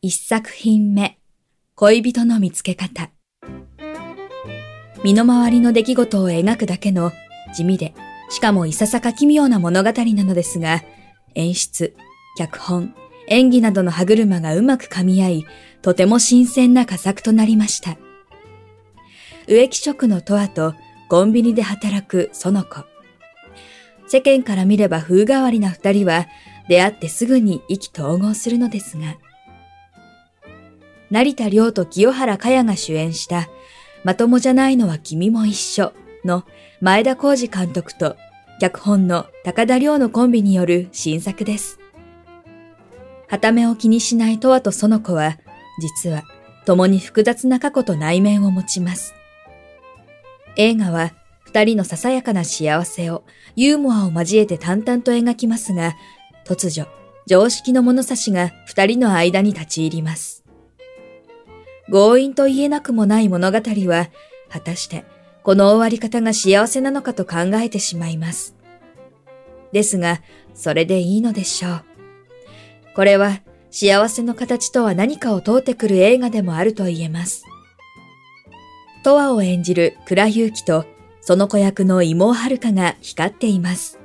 一作品目恋人の見つけ方身の回りの出来事を描くだけの地味でしかもいささか奇妙な物語なのですが演出、脚本、演技などの歯車がうまく噛み合い、とても新鮮な佳作となりました。植木職のトアとコンビニで働く園子。世間から見れば風変わりな二人は出会ってすぐに意気投合するのですが、成田亮と清原かやが主演したまともじゃないのは君も一緒の前田浩二監督と脚本の高田亮のコンビによる新作です。はためを気にしないトワと園子は、実は共に複雑な過去と内面を持ちます。映画は二人のささやかな幸せをユーモアを交えて淡々と描きますが、突如、常識の物差しが二人の間に立ち入ります。強引と言えなくもない物語は、果たしてこの終わり方が幸せなのかと考えてしまいます。ですが、それでいいのでしょう。これは幸せの形とは何かを問うてくる映画でもあると言えます。トワを演じる倉祐希とその子役の妹遥が光っています。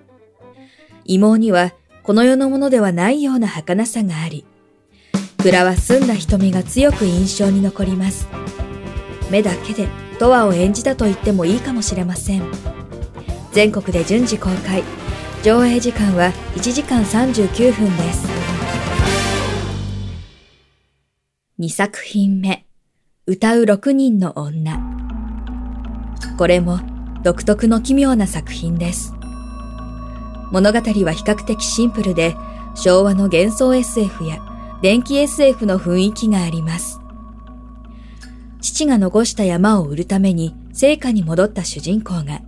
妹にはこの世のものではないような儚さがあり、蔵は澄んだ瞳が強く印象に残ります。目だけでトワを演じたと言ってもいいかもしれません。全国で順次公開。上映時間は1時間39分です。2作品目。歌う6人の女。これも独特の奇妙な作品です。物語は比較的シンプルで昭和の幻想 SF や電気 SF の雰囲気があります父が残した山を売るために聖火に戻った主人公が、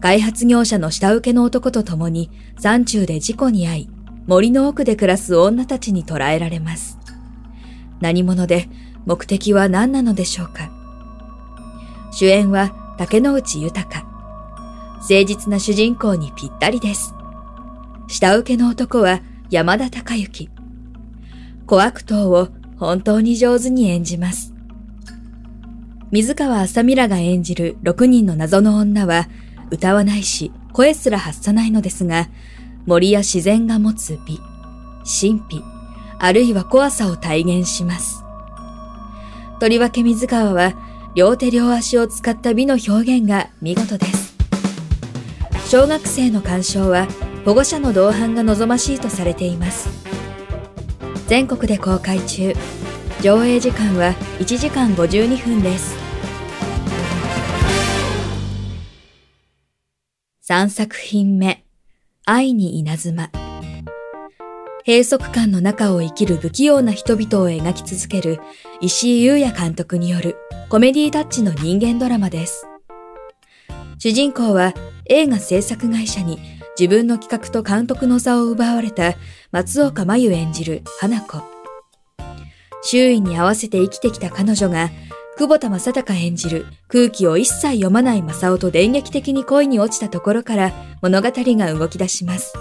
開発業者の下請けの男と共に山中で事故に遭い、森の奥で暮らす女たちに捕らえられます。何者で目的は何なのでしょうか主演は竹野内豊。誠実な主人公にぴったりです。下請けの男は山田孝之。小悪党を本当に上手に演じます。水川あさみらが演じる6人の謎の女は、歌わないし、声すら発さないのですが、森や自然が持つ美、神秘、あるいは怖さを体現します。とりわけ水川は、両手両足を使った美の表現が見事です。小学生の鑑賞は、保護者の同伴が望ましいとされています。全国で公開中。上映時間は1時間52分です。3作品目、愛に稲妻。閉塞感の中を生きる不器用な人々を描き続ける石井優也監督によるコメディタッチの人間ドラマです。主人公は映画制作会社に自分の企画と監督の座を奪われた松岡真優演じる花子。周囲に合わせて生きてきた彼女が、久保田正孝演じる空気を一切読まない正雄と電撃的に恋に落ちたところから物語が動き出します。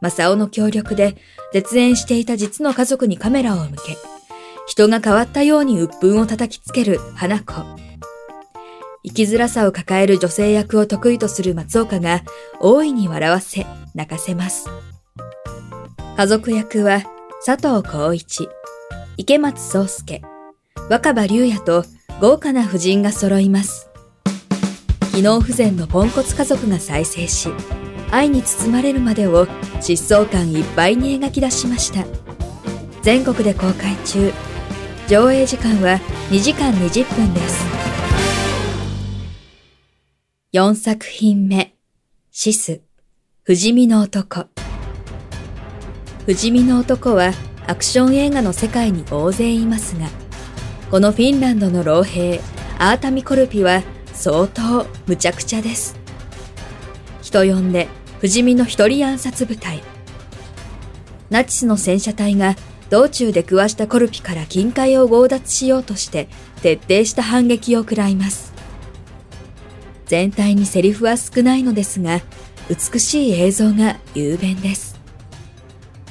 正雄の協力で絶縁していた実の家族にカメラを向け、人が変わったように鬱憤を叩きつける花子。生きづらさを抱える女性役を得意とする松岡が大いに笑わせ、泣かせます。家族役は佐藤浩一、池松壮介、若葉龍也と豪華な婦人が揃います。機能不全のポンコツ家族が再生し、愛に包まれるまでを疾走感いっぱいに描き出しました。全国で公開中。上映時間は2時間20分です。4作品目、シス、不死身の男。不死身の男はアクション映画の世界に大勢いますが、このフィンランドの老兵、アータミコルピは相当無茶苦茶です。人呼んで不死身の一人暗殺部隊。ナチスの戦車隊が道中で食わしたコルピから金塊を強奪しようとして徹底した反撃を食らいます。全体にセリフは少ないのですが、美しい映像が雄弁です。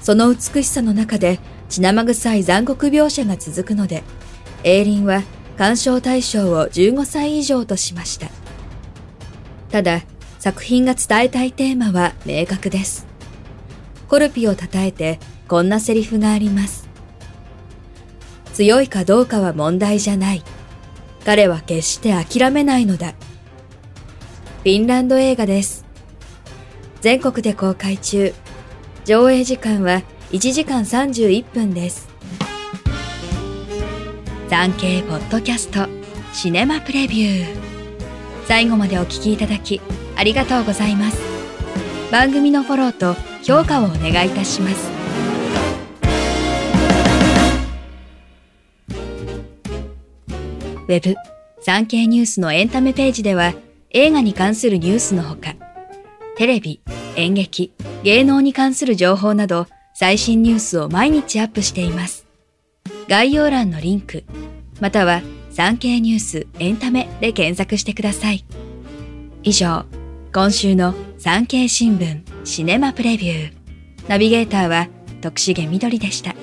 その美しさの中で血生臭い残酷描写が続くので、エイリンは鑑賞対象を15歳以上としました。ただ、作品が伝えたいテーマは明確です。コルピを称えてこんなセリフがあります。強いかどうかは問題じゃない。彼は決して諦めないのだ。フィンランド映画です。全国で公開中。上映時間は1時間31分です。産経ポッドキャストシネマプレビュー。最後までお聞きいただきありがとうございます。番組のフォローと評価をお願いいたします。ウェブ、産経ニュースのエンタメページでは映画に関するニュースのほか、テレビ、演劇、芸能に関する情報など最新ニュースを毎日アップしています。概要欄のリンク、または産経ニュースエンタメで検索してください。以上、今週の産経新聞シネマプレビュー。ナビゲーターは徳重みどりでした。